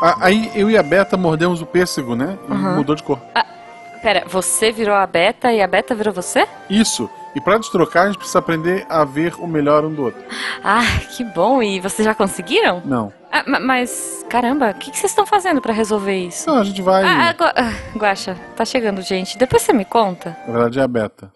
A- Aí eu e a Beta mordemos o pêssego, né? E Uhum. mudou de cor. Pera, você virou a Beta e a Beta virou você? Isso. E pra destrocar, a gente precisa aprender a ver o melhor um do outro. Ah, que bom. E vocês já conseguiram? Não. Ah, ma- mas, caramba, o que, que vocês estão fazendo pra resolver isso? Não, a gente vai. Ah, ah, ah, Guaxa, tá chegando gente. Depois você me conta. Na verdade é a Beta.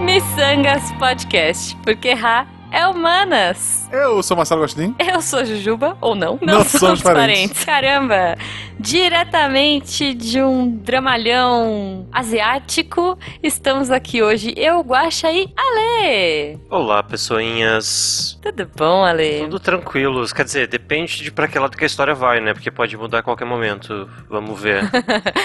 Missangas Podcast, porque errar é humanas. Eu sou Marcelo Gostin. Eu sou Jujuba, ou não? Não somos parentes. Caramba! Diretamente de um dramalhão asiático, estamos aqui hoje, eu, Guaxa e Ale. Olá, pessoinhas. Tudo bom, Ale? Tudo tranquilos. Quer dizer, depende de pra que lado que a história vai, né? Porque pode mudar a qualquer momento. Vamos ver.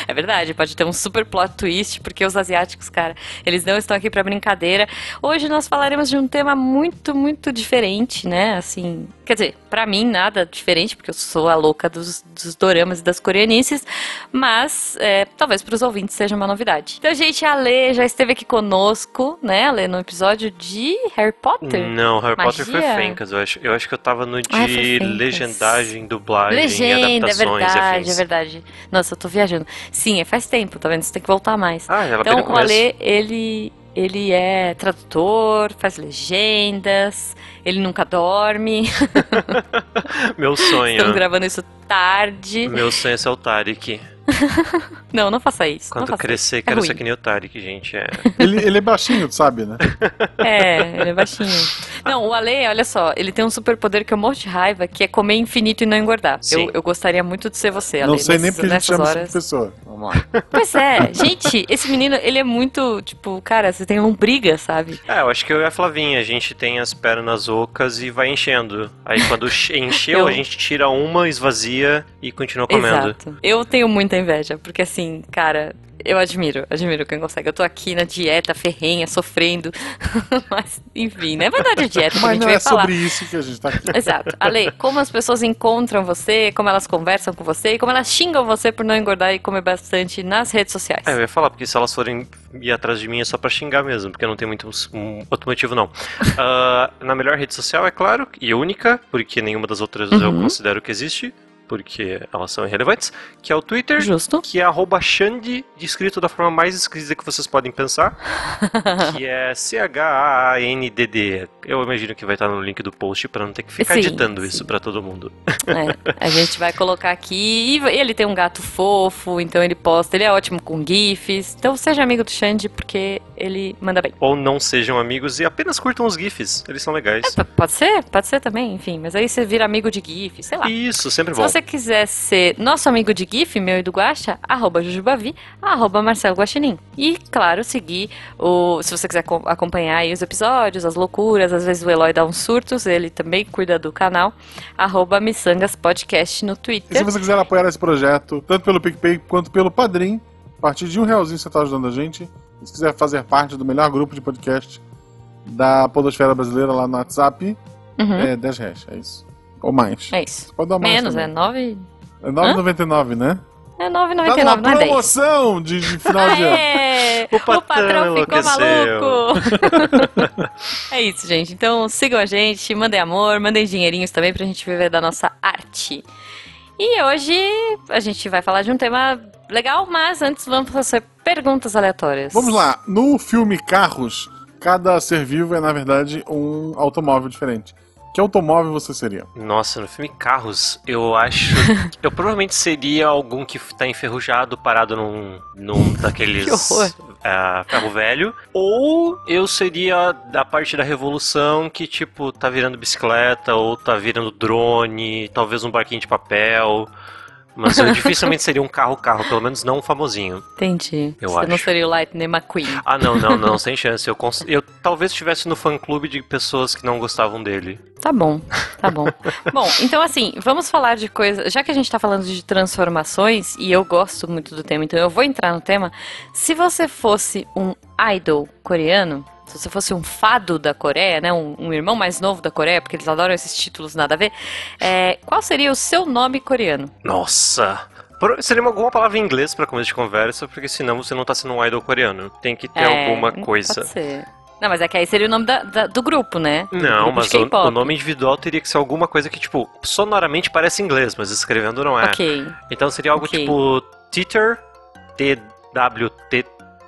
É verdade, pode ter um super plot twist, porque os asiáticos, cara, eles não estão aqui pra brincadeira. Hoje nós falaremos de um tema muito, muito diferente, né? Assim, quer dizer, pra mim nada diferente, porque eu sou a louca dos, dos doramas e das coreanices, mas é, talvez pros ouvintes seja uma novidade. Então, gente, a Lê já esteve aqui conosco, né, Ale, no episódio de Harry Potter. Não, Harry Potter foi Magia? Fencas, eu acho. Eu acho que eu tava no de Ah, foi Fencas. legendagem, dublagem, Legenda, é adaptações e verdade, é verdade. Nossa, eu tô viajando. Sim, é faz tempo, tá vendo? Você tem que voltar mais. Ah, ela Então, o. Ale, ele, ele é tradutor, faz legendas, ele nunca dorme. Meu sonho. Estamos gravando isso tarde. Meu sonho é ser o Tarek. Não, não faça isso. Quando não faça crescer, isso. quero é ser ruim. que nem o Tarek, gente. É. Ele, ele é baixinho, tu sabe, né? É, ele é baixinho. Não, o Ale, olha só, ele tem um superpoder que eu morro de raiva, que é comer infinito e não engordar. Sim. Eu, eu gostaria muito de ser você, Ale. Não sei nem porque a gente chama horas. essa pessoa. Vamos lá. Pois é, gente, esse menino, ele é muito, tipo, cara, você tem um briga, sabe? É, eu acho que eu e a Flavinha, a gente tem as pernas ocas e vai enchendo. Aí quando che- encheu, Eu- a gente tira uma, esvazia e continua comendo. Exato. Eu tenho muita inveja, porque assim, cara, eu admiro, admiro quem consegue. Eu tô aqui na dieta ferrenha, sofrendo. Mas, enfim, não é verdade a dieta que a Mas gente não vai é falar. sobre isso que a gente tá aqui. Exato. Ale, como as pessoas encontram você, como elas conversam com você e como elas xingam você por não engordar e comer bastante nas redes sociais. É, eu ia falar, porque se elas forem ir atrás de mim é só pra xingar mesmo, porque não tem muito um outro motivo, não. Ah, na melhor rede social, é claro, e única, porque nenhuma das outras eu Uhum. considero que existe, porque elas são irrelevantes, que é o Twitter, Justo. que é arroba Xande, descrito da forma mais esquisita que vocês podem pensar, que é C-H-A-N-D-D. Eu imagino que vai estar no link do post pra não ter que ficar Sim, editando sim. isso pra todo mundo. É, a gente vai colocar aqui. E ele tem um gato fofo, então ele posta. Ele é ótimo com GIFs. Então seja amigo do Xande, porque ele manda bem. Ou não sejam amigos e apenas curtam os GIFs, eles são legais. P- Pode ser? Pode ser também, enfim. Mas aí você vira amigo de GIF, sei lá. Isso, sempre Se bom. Você quiser ser nosso amigo de GIF, meu e do Guaxa, arroba Jujubavi, arroba Marcelo Guaxinim. E, claro, seguir o. Se você quiser co- acompanhar aí os episódios, as loucuras, às vezes o Eloy dá uns surtos, ele também cuida do canal, arroba Missangas Podcast no E se Twitter. você quiser apoiar esse projeto, tanto pelo PicPay quanto pelo Padrim, a partir de um realzinho você está ajudando a gente. E se quiser fazer parte do melhor grupo de podcast da Podosfera Brasileira lá no WhatsApp, Uhum, é 10 reais, é isso. Ou mais. é isso. Você pode dar mais Menos, é também. 9. É 9,99, né? É Tá 9,99, numa não é 10. promoção de, de final de ano. Aê! O O patrão, patrão ficou maluco! é isso, gente. Então sigam a gente, mandem amor, mandem dinheirinhos também pra gente viver da nossa arte. E hoje a gente vai falar de um tema legal, mas antes vamos fazer perguntas aleatórias. Vamos lá. No filme Carros, cada ser vivo é, na verdade, um automóvel diferente. Que automóvel você seria? Nossa, no filme Carros, eu acho. eu provavelmente seria algum que tá enferrujado, parado num, num daqueles. Que horror. ah, ferro velho. Ou eu seria da parte da revolução que, tipo, tá virando bicicleta, ou tá virando drone, talvez um barquinho de papel. Mas eu dificilmente seria um carro-carro, pelo menos não um famosinho. Entendi. Eu Você não acho. seria o Lightning McQueen. Ah, não, não, não, sem chance. Eu, cons- eu talvez estivesse no fã-clube de pessoas que não gostavam dele. Tá bom, tá bom. bom, então assim, vamos falar de coisa. Já que a gente tá falando de transformações, e eu gosto muito do tema, então eu vou entrar no tema. Se você fosse um idol coreano, se você fosse um fado da Coreia, né? Um, um irmão mais novo da Coreia, porque eles adoram esses títulos nada a ver, é, qual seria o seu nome coreano? Nossa! Seria uma- alguma palavra em inglês pra começo de conversa, porque senão você não tá sendo um idol coreano. Tem que ter É, alguma coisa. Pode ser. Não, mas é que aí seria o nome da- da- do grupo, né? Do Não, grupo mas o, o nome individual teria que ser alguma coisa que, tipo, sonoramente parece inglês, mas escrevendo não é. Ok. Então seria algo Ok. tipo Twitter,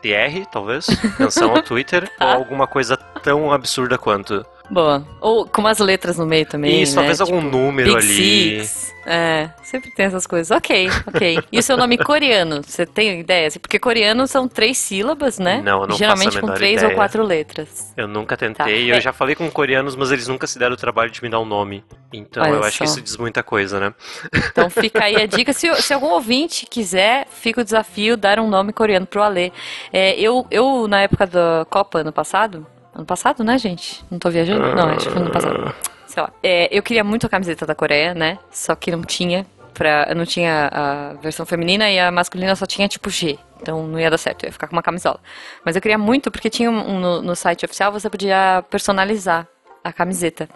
T-W-T-T-R, talvez, menção ao Twitter, Tá. ou alguma coisa tão absurda quanto. Boa. Ou com umas letras no meio também. Isso, né? talvez algum número Big ali. Six. É, sempre tem essas coisas. Ok, ok. E o seu nome coreano? Você tem ideia? Assim, Porque coreano são três sílabas, né? Não, eu não Geralmente com três ideia. ou quatro letras. Eu nunca tentei, Tá. eu É. já falei com coreanos, mas eles nunca se deram o trabalho de me dar um nome. Então Olha eu acho que isso diz muita coisa, né? Então fica aí a dica. Se, se algum ouvinte quiser, fica o desafio dar um nome coreano pro Alê. É, eu, eu, na época da Copa, ano passado. Ano passado, né, gente? Não tô viajando? Não, acho que foi ano passado. Sei lá. É, eu queria muito a camiseta da Coreia, né? Só que não tinha. Pra, eu não tinha a versão feminina e a masculina só tinha tipo G. Então não ia dar certo, eu ia ficar com uma camisola. Mas eu queria muito, porque tinha um, um no, no site oficial, você podia personalizar a camiseta.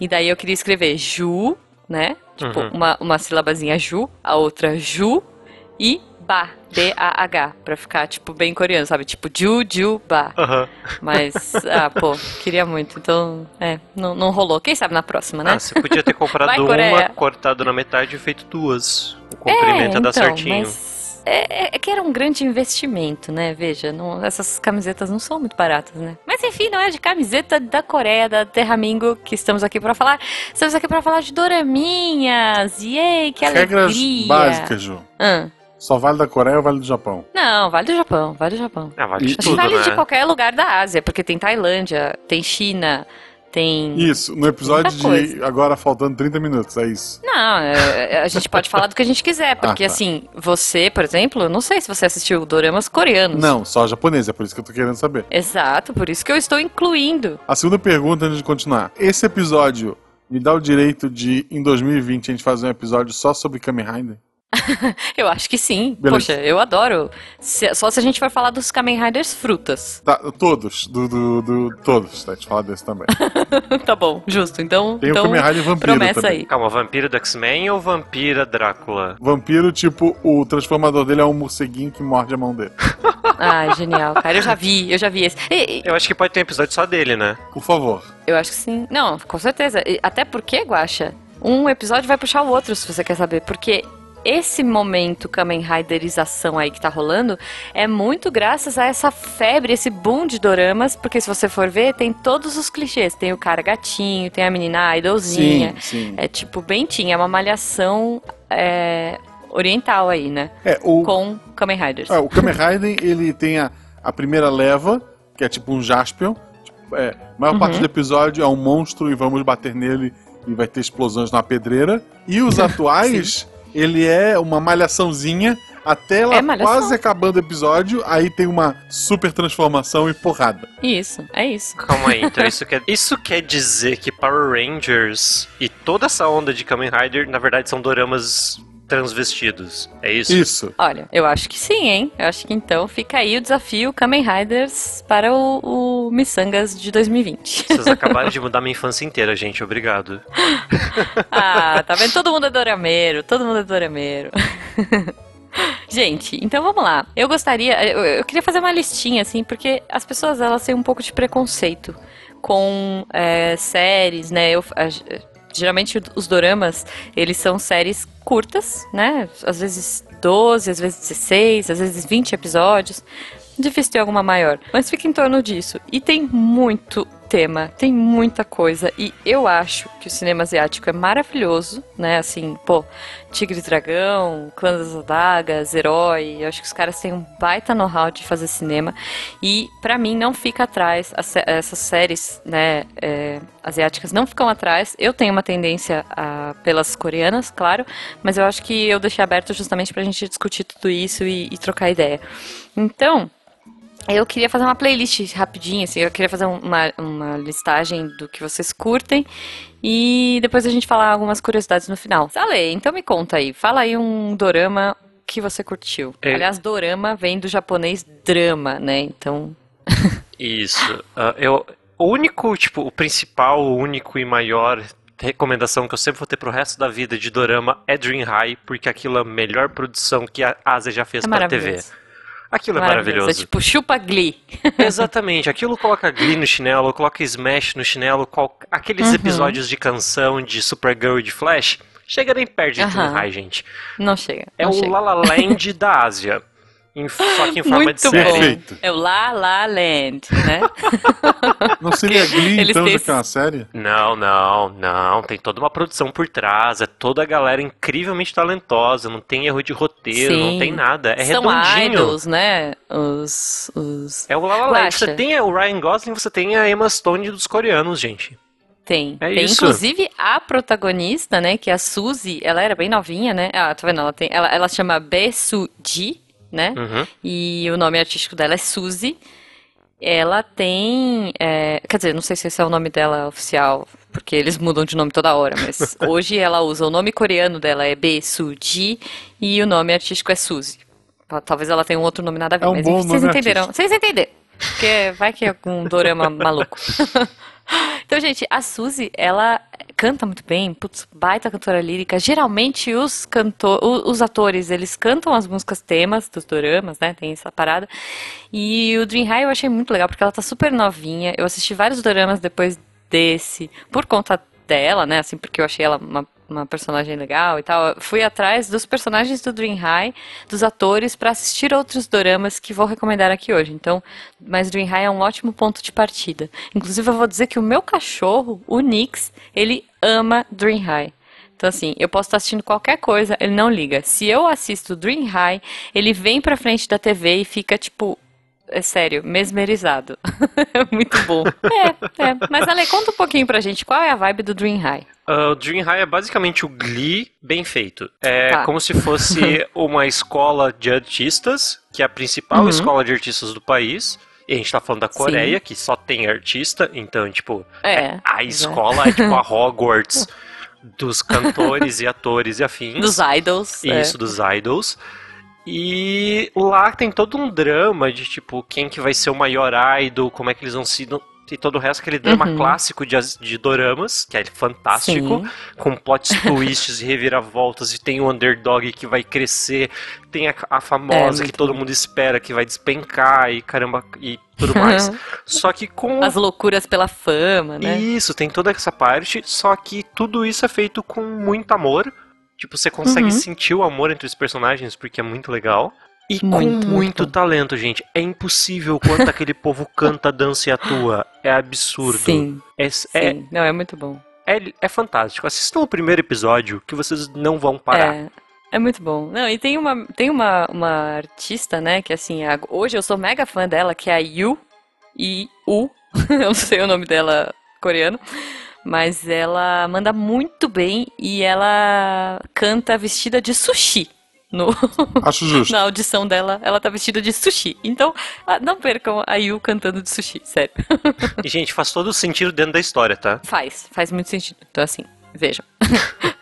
E daí eu queria escrever Ju, né? Tipo, Uhum. uma, uma sílabazinha Ju, a outra Ju e Ba, B-A-H, pra ficar, tipo, bem coreano, sabe? Tipo, Ju, Ju, Ba. Aham. Mas, ah, pô, queria muito. Então, é, não, não rolou. Quem sabe na próxima, né? Ah, você podia ter comprado Vai, uma, cortado na metade e feito duas. O comprimento ia dar certinho. então, Mas é, é que era um grande investimento, né? Veja, não- essas camisetas não são muito baratas, né? Mas enfim, não é de camiseta da Coreia, da Terramingo, que estamos aqui pra falar. Estamos aqui pra falar de doraminhas. Yay, que Regras alegria. básicas, Ju. Ah, Só vale da Coreia ou vale do Japão? não, vale do Japão, vale do Japão. Ah, vale de Acho que tudo, vale né? de qualquer lugar da Ásia, porque tem Tailândia, tem China, tem. Isso, no episódio de coisa. agora faltando 30 minutos, é isso. Não, é- é- a gente pode falar do que a gente quiser, porque Ah, tá. assim, você, por exemplo, eu não sei se você assistiu doramas coreanos. Não, só japonês, é por isso que eu tô querendo saber. Exato, por isso que eu estou incluindo. A segunda pergunta antes de continuar. Esse episódio me dá o direito de, em 2020, a gente fazer um episódio só sobre Kamen Rider? Eu acho que sim. Beleza. Poxa, eu adoro. Se- só se a gente for falar dos Kamen Riders frutas. Tá, todos, do, do, do- todos, tá? A gente fala desse também. tá bom, justo. Então, Tem então o Kamen Rider Vampiro promessa também. aí. Calma, vampiro do X-Men ou vampira Drácula? Vampiro, tipo, o transformador dele é um morceguinho que morde a mão dele. Ai, genial, cara. Eu já vi, eu já vi esse. E- e- Eu acho que pode ter um episódio só dele, né? Por favor. eu acho que sim. Não, com certeza. E Até porque, Guaxa, um episódio vai puxar o outro, se você quer saber. Porque esse momento Kamen Riderização aí que tá rolando é muito graças a essa febre, esse boom de doramas. Porque se você for ver, tem todos os clichês. Tem o cara gatinho, tem a menina idolzinha. Sim, sim. É tipo teen, é uma malhação é, oriental aí, né? É, o, Com Kamen Riders. é, o Kamen Rider, ele tem a, a primeira leva, que é tipo um Jaspion. Tipo, é, a maior Uhum. parte do episódio é um monstro e vamos bater nele e vai ter explosões na pedreira. E os atuais, ele é uma malhaçãozinha até ela É quase acabando o episódio, aí tem uma super transformação e porrada. Isso, é isso. Calma aí, então isso quer, isso quer dizer que Power Rangers e toda essa onda de Kamen Rider, na verdade, são doramas transvestidos. É isso? Isso. Olha, eu acho que sim, hein? Eu acho que então fica aí o desafio Kamen Riders para o, o Missangas de 2020. Vocês acabaram de mudar minha infância inteira, gente. Obrigado. ah, tá vendo? Todo mundo é dorameiro, todo mundo é dorameiro. Gente, então vamos lá. Eu gostaria, eu, eu queria fazer uma listinha, assim, porque as pessoas elas têm um pouco de preconceito com é, séries, né? Eu, a- geralmente os doramas, eles são séries curtas, né? Às vezes 12, às vezes 16, às vezes 20 episódios. Difícil ter alguma maior, mas fica em torno disso. E tem muito tema, tem muita coisa. E eu acho que o cinema asiático é maravilhoso, né? Assim, pô, Tigre e Dragão, Clã das Adagas, Herói. Eu acho que os caras têm um baita know-how de fazer cinema. E pra mim não fica atrás, essas séries, né, é, asiáticas não ficam atrás. Eu tenho uma tendência a- pelas coreanas, claro, mas eu acho que eu deixei aberto justamente pra gente discutir tudo isso e, e trocar ideia. Então, eu queria fazer uma playlist rapidinho, assim, eu queria fazer uma, uma listagem do que vocês curtem e depois a gente falar algumas curiosidades no final. Ale, então me conta aí, fala aí um dorama que você curtiu. É. Aliás, dorama vem do japonês drama, né? Então, Isso. Ah, eu, o único, tipo, o principal, o único e maior recomendação que eu sempre vou ter pro resto da vida de dorama é Dream High, porque aquilo é a melhor produção que a Ásia já fez é pra TV. Aquilo é Maravilhoso. É maravilhoso. tipo chupa Glee. Exatamente. Aquilo coloca Glee no chinelo, coloca Smash no chinelo, qual- aqueles Uhum. episódios de canção de Supergirl e de Flash. Chega nem perto de Aham. High, gente. Não chega. É não o chega. La La Land da Ásia. Em- só que em forma Muito de série. bom. Perfeito. É o La La Land, né? Não seria Glee, Eles então, têm já que é uma série? Não, não, não. Tem toda uma produção por trás. É toda a galera incrivelmente talentosa. Não tem erro de roteiro, Sim. não tem nada. É São redondinho. idols, né? Os. os... É o La La Land. Você tem o Ryan Gosling, você tem a Emma Stone dos coreanos, gente. Tem. É tem isso. inclusive a protagonista, né? Que é a Suzy. Ela era bem novinha, né? Ah, tá vendo? Ela, tem, ela, ela chama Besuji, né? Uhum. E o nome artístico dela é Suzy. Ela tem. é, quer dizer, não sei se esse é o nome dela oficial, porque eles mudam de nome toda hora, mas hoje ela usa o nome coreano dela é Besuji e o nome artístico é Suzy. Talvez ela tenha um outro nome nada a ver, É um mas enfim, vocês entenderam. artístico. Vocês entenderam. Porque vai que é algum dorama maluco. Então, gente, a Suzy, ela canta muito bem, putz, baita cantora lírica. Geralmente os cantor, os atores, eles cantam as músicas temas dos doramas, né? Tem essa parada. E o Dream High eu achei muito legal porque ela tá super novinha. Eu assisti vários doramas depois desse, por conta dela, né? Assim, porque eu achei ela uma uma personagem legal e tal. Fui atrás dos personagens do Dream High, dos atores, pra assistir outros doramas que vou recomendar aqui hoje. Então, mas Dream High é um ótimo ponto de partida. Inclusive, eu vou dizer que o meu cachorro, o Nix, ele ama Dream High. Então, assim, eu posso estar assistindo qualquer coisa, ele não liga. Se eu assisto Dream High, ele vem pra frente da TV e fica, tipo, é sério, mesmerizado. É muito bom. É, é. Mas, Ale, conta um pouquinho pra gente, qual é a vibe do Dream High? Ah, o Dream High é basicamente o Glee bem feito. É Tá. como se fosse uma escola de artistas, que é a principal Uhum. escola de artistas do país. E a gente tá falando da Coreia, que só tem artista, então, tipo, É. a escola é tipo a Hogwarts dos cantores e atores e afins. Dos idols. é. Isso, dos idols. E lá tem todo um drama de tipo, quem que vai ser o maior idol, como é que eles vão se. E todo o resto, aquele drama Uhum. clássico de, de doramas, que é fantástico, Sim. com plots twists e reviravoltas, e tem o underdog que vai crescer, tem a, a É, famosa que muito todo bom. mundo espera que vai despencar e caramba, e tudo mais. Só que com As loucuras pela fama, né? isso, tem toda essa parte, só que tudo isso é feito com muito amor. Tipo, você consegue Uhum. sentir o amor entre os personagens, porque é muito legal. E Muito, com muito muito talento, gente. É impossível quanto aquele povo canta, dança e atua. É absurdo. Sim, É, sim. é, Não, é muito bom. é, é fantástico. Assistam o primeiro episódio, que vocês não vão parar. É, é muito bom. Não, e tem uma, tem uma, uma artista, né, que assim, a- hoje eu sou mega fã dela, que é a Yu, I U, eu não sei o nome dela coreano, mas ela manda muito bem e ela canta vestida de sushi. No, Acho justo. na audição dela, ela tá vestida de sushi. Então, ah, não percam a Yu cantando de sushi, sério. E, gente, faz todo sentido dentro da história, tá? Faz, faz muito sentido. Então, assim, vejam.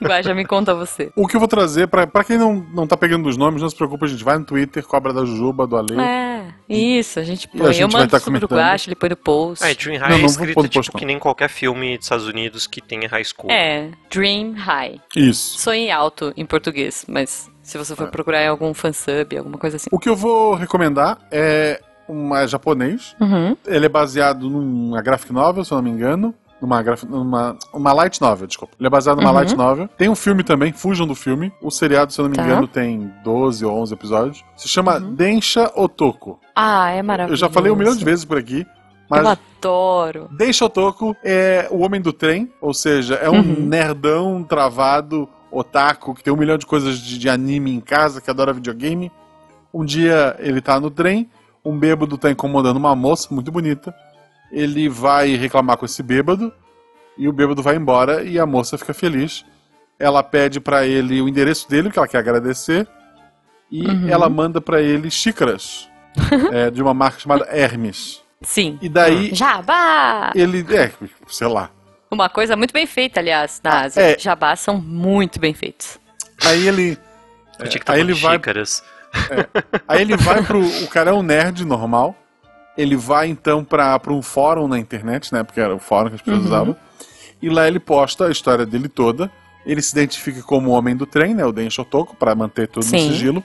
Guaja, me conta você. O que eu vou trazer, pra, pra quem não, não tá pegando os nomes, não se preocupa, a gente vai no Twitter, cobra da Jujuba, do Ale. É, isso, a gente põe. a gente eu vai mando tá sobre o comentando. Guacha, ele põe no post. E Dream Não, High não é vou escrito pôr no tipo post, não. que nem qualquer filme dos Estados Unidos que tenha high school. É, Dream High. Isso. Sonhe alto em português, mas se você É. for procurar em algum fansub, alguma coisa assim. O que eu vou recomendar é uma japonês. Uhum. Ele é baseado numa graphic novel, se eu não me engano. Numa, graf- numa uma light novel, desculpa. Ele é baseado numa Uhum. light novel. Tem um filme também, fujam do filme. O seriado, se eu não me Tá. engano, tem 12 ou 11 episódios. Se chama Uhum. Densha Otoko. Ah, é maravilhoso. Eu já falei um milhão de vezes por aqui, mas Eu adoro. Densha Otoko é o homem do trem, ou seja, é um Uhum. nerdão travado, otaku, que tem um milhão de coisas de, de anime em casa, que adora videogame. Um dia ele tá no trem, um bêbado tá incomodando uma moça muito bonita. Ele vai reclamar com esse bêbado, e o bêbado vai embora, e a moça fica feliz. Ela pede pra ele o endereço dele, que ela quer agradecer, e Uhum. ela manda pra ele xícaras é, de uma marca chamada Hermes. Sim. E daí Jabá! ele. É, sei lá. Uma coisa muito bem feita, aliás, na Ásia. é. Jabás são muito bem feitos. Aí ele. Eu tinha que aí tá ele falando vai, xícaras. aí ele vai pro. O cara é um nerd normal. Ele vai então pra um fórum na internet, né? Porque era o fórum que as pessoas Uhum. usavam. E lá ele posta a história dele toda. Ele se identifica como o homem do trem, né? O Den Shotoko, pra manter tudo no Sim. sigilo.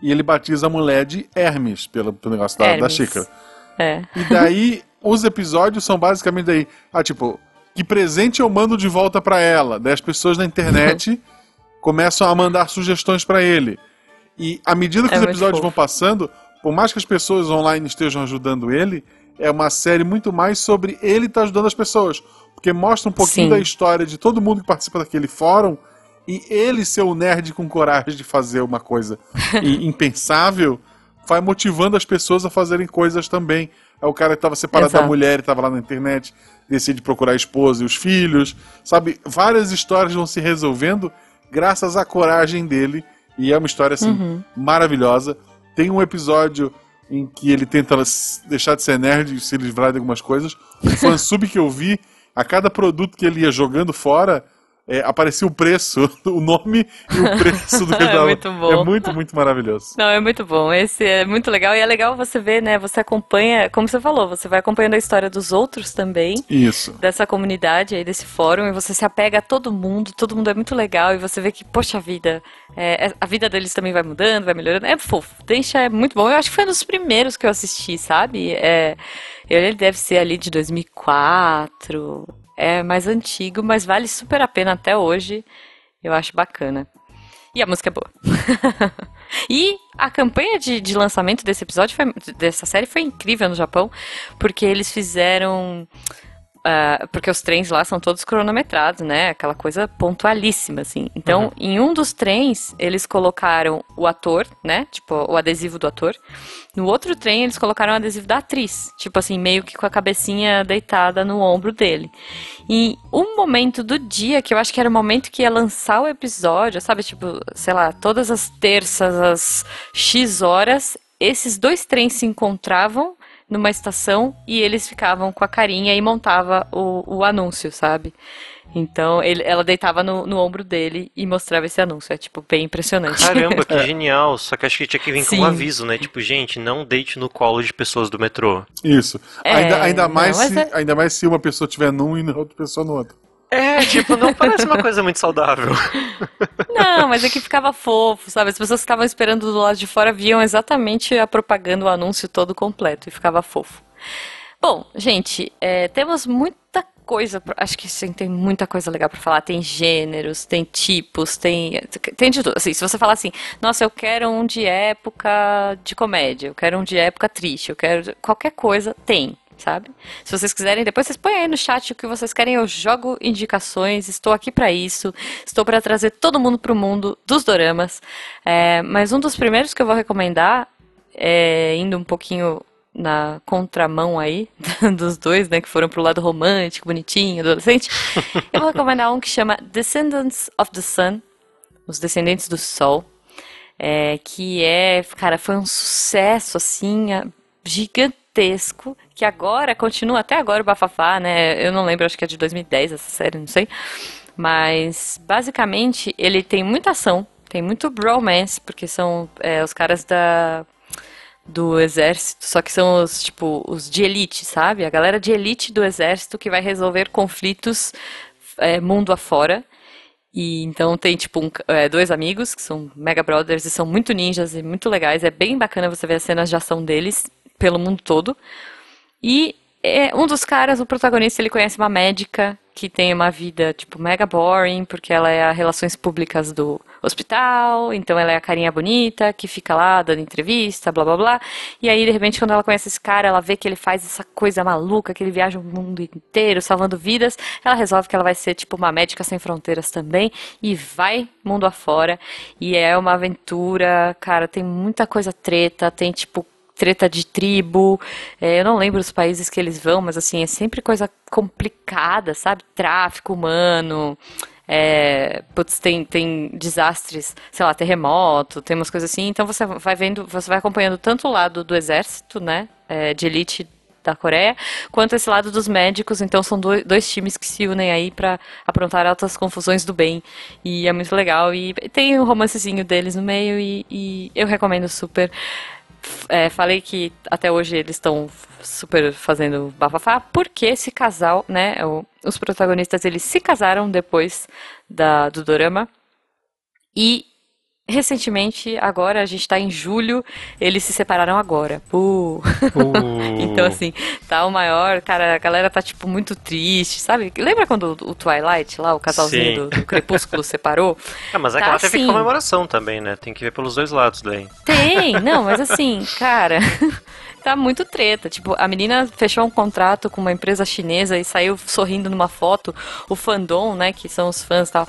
e ele batiza a mulher de Hermes, pelo, pelo negócio da, da Hermes. xícara. É. E daí, os episódios são basicamente daí, ah, tipo, que presente eu mando de volta pra ela? Daí as pessoas na internet começam a mandar sugestões pra ele. E à medida que É os episódios fofo. vão passando, por mais que as pessoas online estejam ajudando ele, é uma série muito mais sobre ele estar ajudando as pessoas. Porque mostra um pouquinho Sim. da história de todo mundo que participa daquele fórum e ele ser o nerd com coragem de fazer uma coisa impensável vai motivando as pessoas a fazerem coisas também. Aí o cara que estava separado da Exato. mulher e estava lá na internet, decide procurar a esposa e os filhos, sabe? Várias histórias vão se resolvendo graças à coragem dele e é uma história assim Uhum. maravilhosa. Tem um episódio em que ele tenta deixar de ser nerd e se livrar de algumas coisas. O fansub que eu vi, a cada produto que ele ia jogando fora, é, aparecia o preço, o nome e o preço do que ele É muito bom. É muito, muito maravilhoso. Não, é muito bom. Esse é muito legal. E é legal você ver, né? Você acompanha, como você falou, você vai acompanhando a história dos outros também. Isso. Dessa comunidade aí, desse fórum, e você se apega a todo mundo, todo mundo é muito legal, e você vê que, poxa vida, é, é- a vida deles também vai mudando, vai melhorando. É fofo. Deixa é muito bom. Eu acho que foi um dos primeiros que eu assisti, sabe? É, ele deve ser ali de 2004. É mais antigo, mas vale super a pena até hoje. Eu acho bacana. E a música é boa. e a campanha de, de lançamento desse episódio, foi- dessa série, foi incrível no Japão, porque eles fizeram. Ah, porque os trens lá são todos cronometrados, né? Aquela coisa pontualíssima, assim. Então, Uhum. em um dos trens, eles colocaram o ator, né? Tipo, o adesivo do ator. No outro trem, eles colocaram o adesivo da atriz. Tipo assim, meio que com a cabecinha deitada no ombro dele. E um momento do dia, que eu acho que era o momento que ia lançar o episódio, sabe? Tipo, sei lá, todas as terças, às X horas, esses dois trens se encontravam numa estação e eles ficavam com a carinha e montava o, o anúncio, sabe? Então, ele- ela deitava no, no ombro dele e mostrava esse anúncio. É, tipo, bem impressionante. Caramba, que genial. Só que acho que tinha que vir com Sim. um aviso, né? Tipo, gente, não deite no colo de pessoas do metrô. Isso. É, ainda, ainda, mais não, se, é- ainda mais se uma pessoa tiver num e a outra pessoa no outro. É, tipo, não parece uma coisa muito saudável. Não, mas é que ficava fofo, sabe? As pessoas que estavam esperando do lado de fora viam exatamente a propaganda, o anúncio todo completo e ficava fofo. Bom, gente, é, temos muita coisa. Acho que sim, tem muita coisa legal pra falar. Tem gêneros, tem tipos, tem tem de tudo. Assim, se você falar assim, nossa, eu quero um de época de comédia, eu quero um de época triste, eu quero qualquer coisa, tem. Sabe? Se vocês quiserem, depois vocês põem aí no chat o que vocês querem. Eu jogo indicações. Estou aqui pra isso. Estou para trazer todo mundo pro mundo dos doramas. É, mas um dos primeiros que eu vou recomendar, é, indo um pouquinho na contramão aí dos dois, né, que foram pro lado romântico, bonitinho, adolescente, eu vou recomendar um que chama Descendants of the Sun, Os Descendentes do Sol, é, que é, cara, foi um sucesso assim, gigantesco, que agora continua até agora o bafafá, né? Eu não lembro, acho que é de 2010 essa série, não sei. Mas basicamente ele tem muita ação, tem muito bromance, porque são é, os caras da do exército, só que são os, tipo, os de elite, sabe? A galera de elite do exército que vai resolver conflitos é, mundo afora. E então tem, tipo, um é, dois amigos que são mega brothers e são muito ninjas e muito legais. É bem bacana você ver as cenas de ação deles pelo mundo todo. E é, um dos caras, o protagonista, ele conhece uma médica que tem uma vida, tipo, mega boring, porque ela é a relações públicas do hospital, então ela é a carinha bonita, que fica lá dando entrevista, blá blá blá. E aí, de repente, quando ela conhece esse cara, ela vê que ele faz essa coisa maluca, que ele viaja o mundo inteiro salvando vidas, ela resolve que ela vai ser, tipo, uma médica sem fronteiras também, e vai mundo afora. E é uma aventura, cara, tem muita coisa treta, tem, tipo, treta de tribo. É, eu não lembro os países que eles vão, mas assim, é sempre coisa complicada, sabe? Tráfico humano. É, putz, tem, tem desastres, sei lá, terremoto, tem umas coisas assim. Então você vai vendo, você vai acompanhando tanto o lado do exército, né? é, de elite da Coreia, quanto esse lado dos médicos. Então são dois, dois times que se unem aí pra aprontar altas confusões do bem. E é muito legal. E tem o romancezinho deles no meio e, e eu recomendo super. É, falei que até hoje eles estão super fazendo bafafá, porque esse casal, né, o- os protagonistas, eles se casaram depois da, do dorama, e recentemente, agora, a gente tá em julho, eles se separaram agora. Uh. Uh. então, assim, tá o maior, cara, a galera tá, tipo, muito triste, sabe? Lembra quando o Twilight, lá, o casalzinho do, do, Crepúsculo separou? É, mas é tá que ela teve assim. comemoração também, né? Tem que ver pelos dois lados daí. Tem, não, mas assim, cara, tá muito treta. Tipo, a menina fechou um contrato com uma empresa chinesa e saiu sorrindo numa foto. O fandom, né, que são os fãs e tal,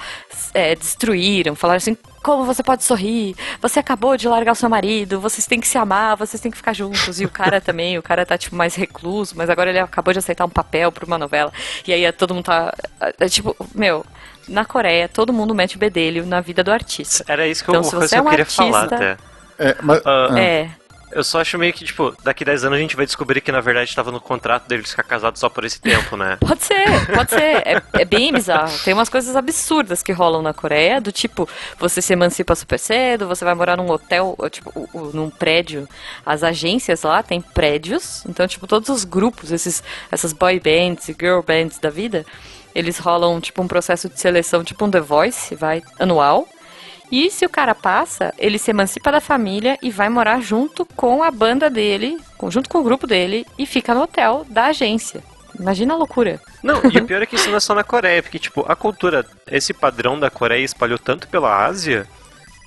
é, destruíram, falaram assim. Como você pode sorrir? Você acabou de largar o seu marido, vocês têm que se amar, vocês têm que ficar juntos. E o cara também, o cara tá tipo mais recluso, mas agora ele acabou de aceitar um papel pra uma novela. E aí todo mundo tá. É, tipo, meu, na Coreia, todo mundo mete o bedelho na vida do artista. Era isso que Então, eu, se você é um queria artista- falar até. É, mas, ah, É. Eu só acho meio que, tipo, daqui 10 anos a gente vai descobrir que na verdade tava no contrato deles ficar casados só por esse tempo, né? Pode ser, pode ser. É, é bem bizarro. Tem umas coisas absurdas que rolam na Coreia, do tipo, você se emancipa super cedo, você vai morar num hotel, tipo, num prédio. As agências lá têm prédios, então, tipo, todos os grupos, esses, essas boy bands e girl bands da vida, eles rolam, tipo, um processo de seleção, tipo um The Voice, vai, anual. E se o cara passa, ele se emancipa da família e vai morar junto com a banda dele, junto com o grupo dele, e fica no hotel da agência. Imagina a loucura. Não, e o pior é que isso não é só na Coreia, porque, tipo, a cultura, esse padrão da Coreia espalhou tanto pela Ásia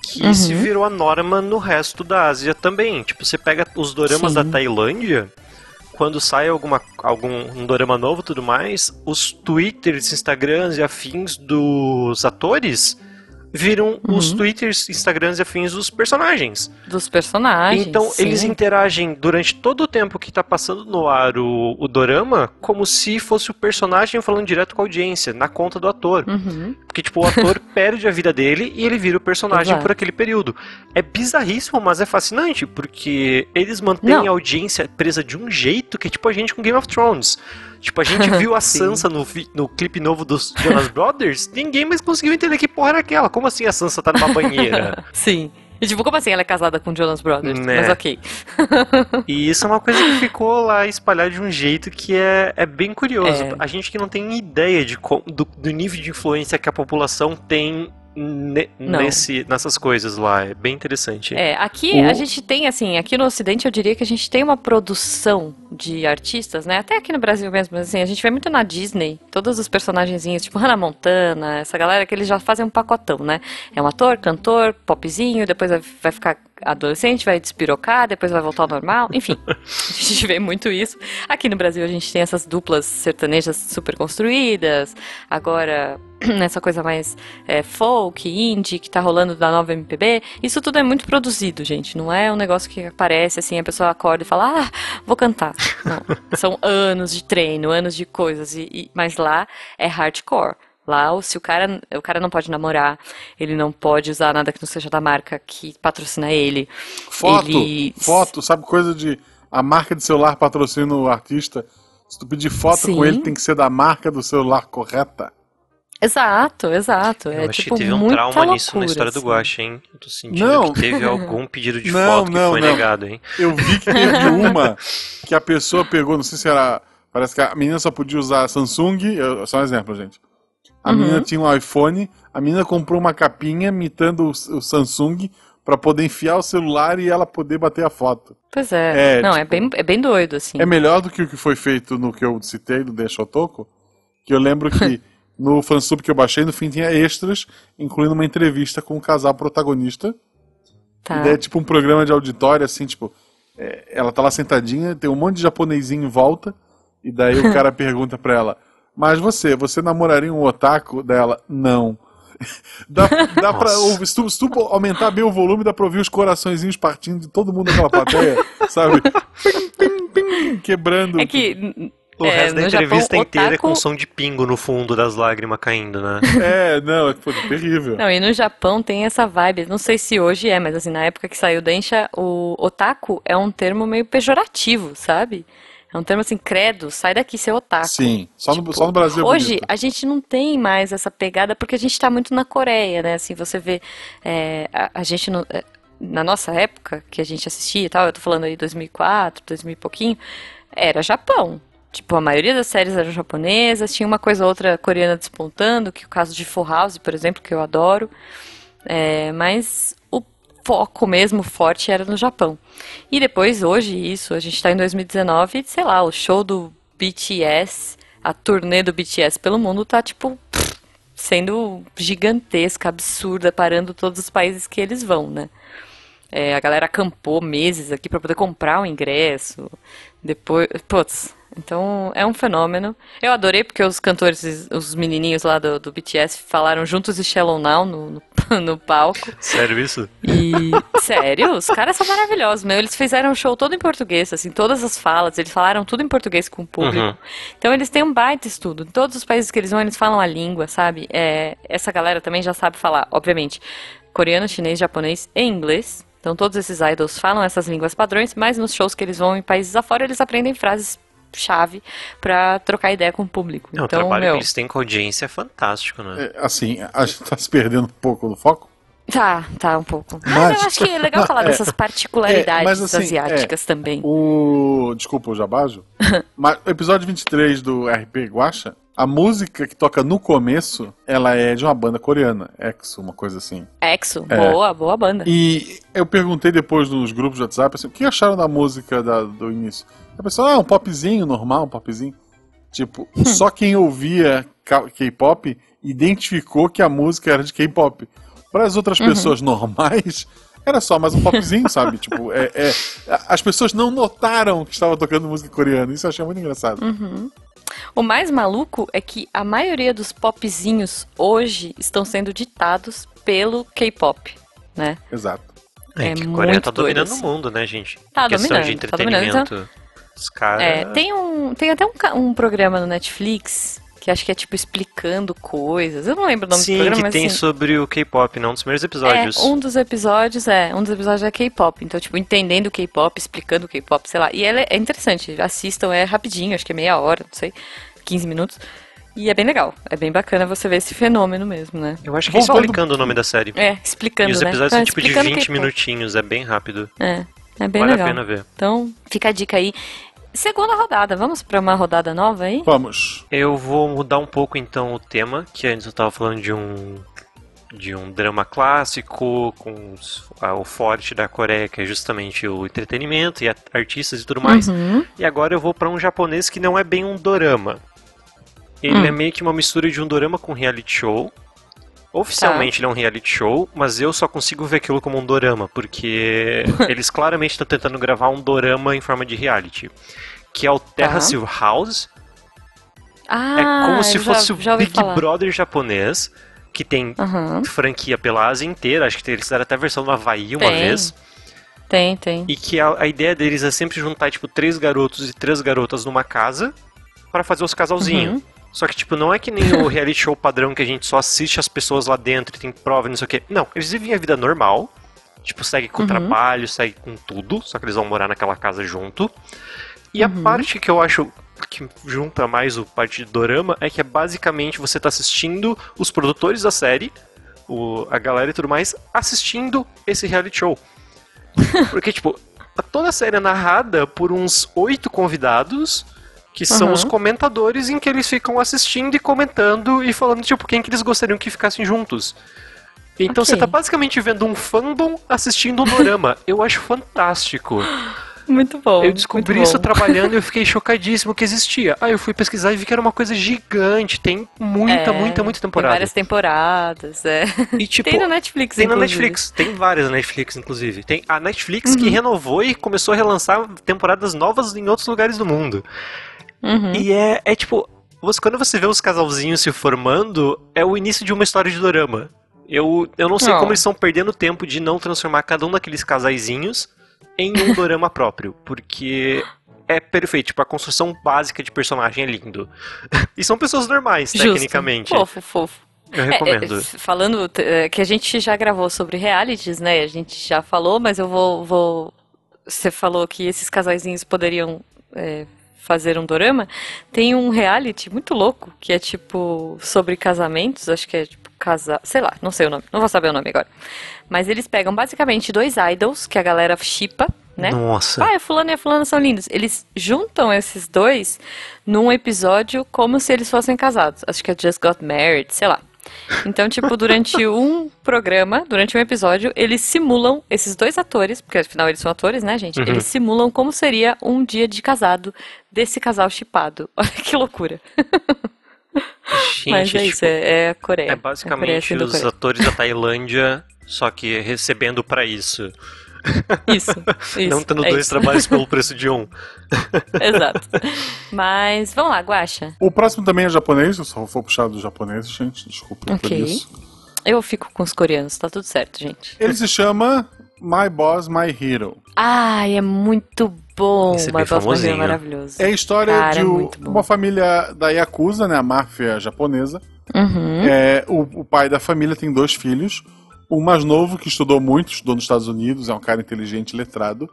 que Uhum. se virou a norma no resto da Ásia também. Tipo, você pega os doramas Sim. da Tailândia, quando sai alguma, algum um dorama novo e tudo mais, os twitters, instagrams e afins dos atores viram os Uhum. twitters, instagrams e afins dos personagens. Dos personagens. Então sim. eles interagem durante todo o tempo que tá passando no ar o, o dorama como se fosse o personagem falando direto com a audiência, na conta do ator. Uhum. Porque, tipo, o ator perde a vida dele e ele vira o personagem Exato. por aquele período. É bizarríssimo, mas é fascinante, porque eles mantêm Não. a audiência presa de um jeito que é tipo a gente com Game of Thrones. Tipo, a gente viu a. Sansa no, no clipe novo dos Jonas Brothers, ninguém mais conseguiu entender que porra era aquela. Como assim a Sansa tá numa banheira? Sim. E tipo, como assim ela é casada com Jonas Brothers? Né. Mas ok. E isso é uma coisa que ficou lá espalhada de um jeito que é, é bem curioso. É. A gente que não tem ideia de do, do nível de influência que a população tem ne- nesse, nessas coisas lá. É bem interessante. É, aqui O- a gente tem, assim, aqui no Ocidente eu diria que a gente tem uma produção de artistas, né? Até aqui no Brasil mesmo, assim, a gente vê muito na Disney, todos os personagenzinhos, tipo Hannah Montana, essa galera que eles já fazem um pacotão, né? É um ator, cantor, popzinho, depois vai ficar adolescente, vai despirocar, depois vai voltar ao normal, enfim. a gente vê muito isso. Aqui no Brasil a gente tem essas duplas sertanejas super construídas, agora essa coisa mais é, folk, indie, que tá rolando da nova MPB, isso tudo é muito produzido, gente. Não é um negócio que aparece assim, a pessoa acorda e fala, ah, vou cantar. Não. São anos de treino, anos de coisas. E, e- mas lá é hardcore. Lá, o- se o cara, o cara não pode namorar, ele não pode usar nada que não seja da marca que patrocina ele. Foto, Ele- foto, sabe coisa de a marca de celular patrocina o artista. Se tu pedir foto Sim. com ele, tem que ser da marca do celular correta. Exato, exato. Eu é acho tipo que teve um trauma nisso na loucura, história do assim. Guache, hein? Eu tô sentindo Não. que teve algum pedido de Não, foto que não, foi não. negado, hein? Eu vi que teve uma que a pessoa pegou, não sei se era. Parece que a menina só podia usar Samsung. eu- Só um exemplo, gente. A Uhum. menina tinha um iPhone, a menina comprou uma capinha imitando o, o Samsung pra poder enfiar o celular e ela poder bater a foto. Pois é. É, não, é, tipo, bem, é bem doido, assim. É melhor do que o que foi feito no que eu citei, do Deixa Otoko, que eu lembro que no fansub que eu baixei, no fim tinha extras, incluindo uma entrevista com o casal protagonista. Tá. E daí é tipo um programa de auditório, assim, tipo, é, ela tá lá sentadinha, tem um monte de japonesinho em volta, e daí o cara pergunta pra ela, mas você, você namoraria um otaku dela? Não. Dá, dá pra se tu, se tu aumentar bem o volume, dá pra ouvir os coraçõezinhos partindo de todo mundo naquela plateia, sabe? Pim, pim, pim, quebrando. É que O É, resto da no Japão, entrevista inteira é com otaku- som de pingo no fundo das lágrimas caindo, né? É, não, é pô, terrível. Não, e no Japão tem essa vibe, não sei se hoje é, mas assim, na época que saiu Densha, o otaku é um termo meio pejorativo, sabe? É um termo assim, credo, sai daqui, seu otaku. Sim, só no, Tipo, só no Brasil é Hoje a gente não tem mais essa pegada porque a gente tá muito na Coreia, né? Assim, você vê é, a, a gente não- é, na nossa época que a gente assistia e tal, eu tô falando aí 2004, 2000 e pouquinho, era Japão. Tipo, a maioria das séries eram japonesas, tinha uma coisa ou outra coreana despontando, que é o caso de Full House, por exemplo, que eu adoro. É, mas foco mesmo forte era no Japão. E depois, hoje, isso, a gente está em 2019, sei lá, o show do BTS, a turnê do BTS pelo mundo tá tipo sendo gigantesca, absurda, parando todos os países que eles vão, né? É, a galera acampou meses aqui para poder comprar o ingresso. Depois, putz, então é um fenômeno. Eu adorei porque os cantores, os menininhos lá do, do BTS falaram juntos e Shallow Now no, no, no, palco. Sério isso? E. Sério? Os caras são maravilhosos, meu. Eles fizeram um show todo em português, assim, todas as falas, eles falaram tudo em português com o público. Uhum. Então eles têm um baita estudo. Em todos os países que eles vão, eles falam a língua, sabe? É, essa galera também já sabe falar, obviamente, coreano, chinês, japonês e inglês. Então todos esses idols falam essas línguas padrões, mas nos shows que eles vão em países afora, eles aprendem frases chave para trocar ideia com o público. Não, então, o trabalho meu... que eles têm com a audiência é fantástico, né? É, assim, a gente tá se perdendo um pouco do foco. Tá, tá um pouco. Mas, mas eu acho que é legal falar é, dessas particularidades é, mas, assim, asiáticas é, também. O. Desculpa o jabajo. mas o episódio 23 do RP Guacha, a música que toca no começo, ela é de uma banda coreana, EXO, uma coisa assim. EXO, é. boa, boa banda. E eu perguntei depois nos grupos de WhatsApp assim, o que acharam da música da, do início? A pessoa, ah, um popzinho normal, um popzinho. Tipo, só quem ouvia K-pop identificou que a música era de K-pop. Para as outras uhum. pessoas normais, era só mais um popzinho, sabe? tipo, é, é, as pessoas não notaram que estava tocando música coreana. Isso eu achei muito engraçado. Uhum. O mais maluco é que a maioria dos popzinhos hoje estão sendo ditados pelo K-pop, né? Exato. É, é que a Coreia tá dominando o mundo, né, gente? Tá questão dominando, de entretenimento. Tá dominando, então... Os caras. É, tem, um, tem até um, um programa no Netflix que acho que é tipo explicando coisas. Eu não lembro o nome Sim, do programa, que mas tem assim, sobre o K-pop, não, um dos primeiros episódios. É, um dos episódios é, um dos episódios é K-pop. Então, tipo, entendendo o K-pop, explicando o K-pop, sei lá. E ela é, é interessante, assistam, é rapidinho, acho que é meia hora, não sei, 15 minutos. E é bem legal. É bem bacana você ver esse fenômeno mesmo, né? Eu acho que é explicando o nome da série. É, explicando, E os né? episódios Então, são tipo de explicando 20 minutinhos, é bem rápido. É, é bem vale legal. a pena ver. Então, fica a dica aí. Segunda rodada, vamos para uma rodada nova aí? Vamos. Eu vou mudar um pouco então o tema, que antes eu tava falando de um de um drama clássico com o forte da Coreia, que é justamente o entretenimento e artistas e tudo mais. Uhum. E agora eu vou para um japonês que não é bem um dorama. Ele Hum. é meio que uma mistura de um dorama com reality show. Oficialmente ele é um reality show, mas eu só consigo ver aquilo como um dorama, porque eles claramente estão tentando gravar um dorama em forma de reality. Que é o Terra Tá. Silver House. Ah, é como se já- fosse o já ouvi Big falar. Brother japonês, que tem Aham. franquia pela Ásia inteira. Acho que eles fizeram até a versão no Havaí uma Tem. vez. Tem, tem. E que a, a ideia deles é sempre juntar, tipo, três garotos e três garotas numa casa para fazer os casalzinhos. Uhum. Só que, tipo, não é que nem o reality show padrão que a gente só assiste as pessoas lá dentro e tem prova e não sei o quê. Não, eles vivem a vida normal. Tipo, segue com o Uhum. trabalho, segue com tudo. Só que eles vão morar naquela casa junto. E Uhum. a parte que eu acho que junta mais o parte de dorama é que é basicamente você tá assistindo os produtores da série, o, a galera e tudo mais, assistindo esse reality show. Porque, tipo, toda a série é narrada por uns oito convidados que são Uhum. os comentadores em que eles ficam assistindo e comentando e falando, tipo, quem que eles gostariam que ficassem juntos. Então Ok. você tá basicamente vendo um fandom assistindo um dorama. Eu acho fantástico. Muito bom. Eu descobri muito isso bom. trabalhando e eu fiquei chocadíssimo que existia. Aí eu fui pesquisar e vi que era uma coisa gigante. Tem muita, É, muita, muita Tem temporada. várias temporadas, é. E tipo, tem na Netflix, tem na inclusive. Netflix, tem várias na Netflix, inclusive. Tem a Netflix que Uhum. renovou e começou a relançar temporadas novas em outros lugares do mundo. Uhum. E é, é tipo, você, quando você vê os casalzinhos se formando, é o início de uma história de dorama. Eu, eu não sei Oh. como eles estão perdendo tempo de não transformar cada um daqueles casaizinhos em um dorama próprio, porque é perfeito, tipo, a construção básica de personagem é lindo. E são pessoas normais, Justo. tecnicamente. Fofo, fofo. Eu É, recomendo. é, f- falando é, que a gente já gravou sobre realities, né? A gente já falou, mas eu vou, vou- Você falou que esses casaizinhos poderiam é, fazer um dorama. Tem um reality muito louco que é tipo sobre casamentos. Acho que é tipo casa, sei lá, não sei o nome, não vou saber o nome agora. Mas eles pegam basicamente dois idols que a galera shippa, né? Nossa. Ah, fulano e a fulana são lindos. Eles juntam esses dois num episódio como se eles fossem casados. Acho que é Just Got Married, sei lá. Então, tipo, durante um programa, durante um episódio, eles simulam esses dois atores, porque afinal eles são atores, né, gente? Uhum. Eles simulam como seria um dia de casado desse casal chipado. Olha que loucura. Gente, Mas é tipo, isso, é, é a Coreia. é A Coreia basicamente assim, os Coreia. atores da Tailândia, só que recebendo pra isso. Isso, isso. não tendo é dois isso. trabalhos pelo preço de um. Exato. Mas, vamos lá, Guaxa. O próximo também é japonês, eu só vou puxar do japonês, gente, desculpa por Ok. isso. Eu fico com os coreanos, tá tudo certo, gente. Ele se chama My Boss, My Hero. Ai, é muito bom. Esse é bem Boss Mario é famosinho. maravilhoso. É a história Cara, de é o- uma família da Yakuza, né, a máfia japonesa. Uhum. É, o, o pai da família tem dois filhos. O mais novo, que estudou muito, estudou nos Estados Unidos, é um cara inteligente, letrado.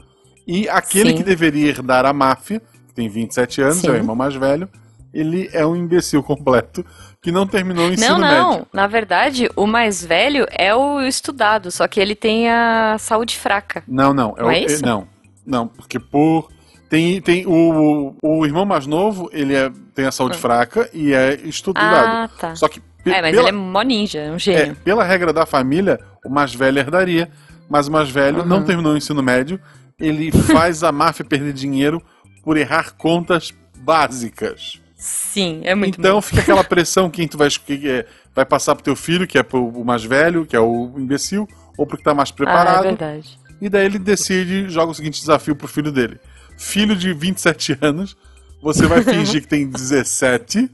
E aquele Sim. que deveria herdar a máfia, que tem 27 anos, é o Sim. irmão mais velho, ele é um imbecil completo, que não terminou o ensino Não, não. médio. Na verdade, o mais velho é o estudado, só que ele tem a saúde fraca. Não, não. Não o- é isso? Não, não, porque por. Tem, tem o, o irmão mais novo, ele é- tem a saúde fraca e é estudado. Ah, tá. Só que É, mas pela, ele é mó ninja, é um é, gênio. pela regra da família, o mais velho herdaria, mas o mais velho não Uhum. terminou o ensino médio. Ele faz a máfia perder dinheiro por errar contas básicas. Sim, é muito então bom. fica aquela pressão quem tu vai, que é- vai passar pro teu filho, que é pro o mais velho, que é o imbecil, ou pro que tá mais Ah, é preparado. verdade. E daí ele decide, joga o seguinte desafio pro filho dele. Filho de 27 anos, você vai fingir que tem 17,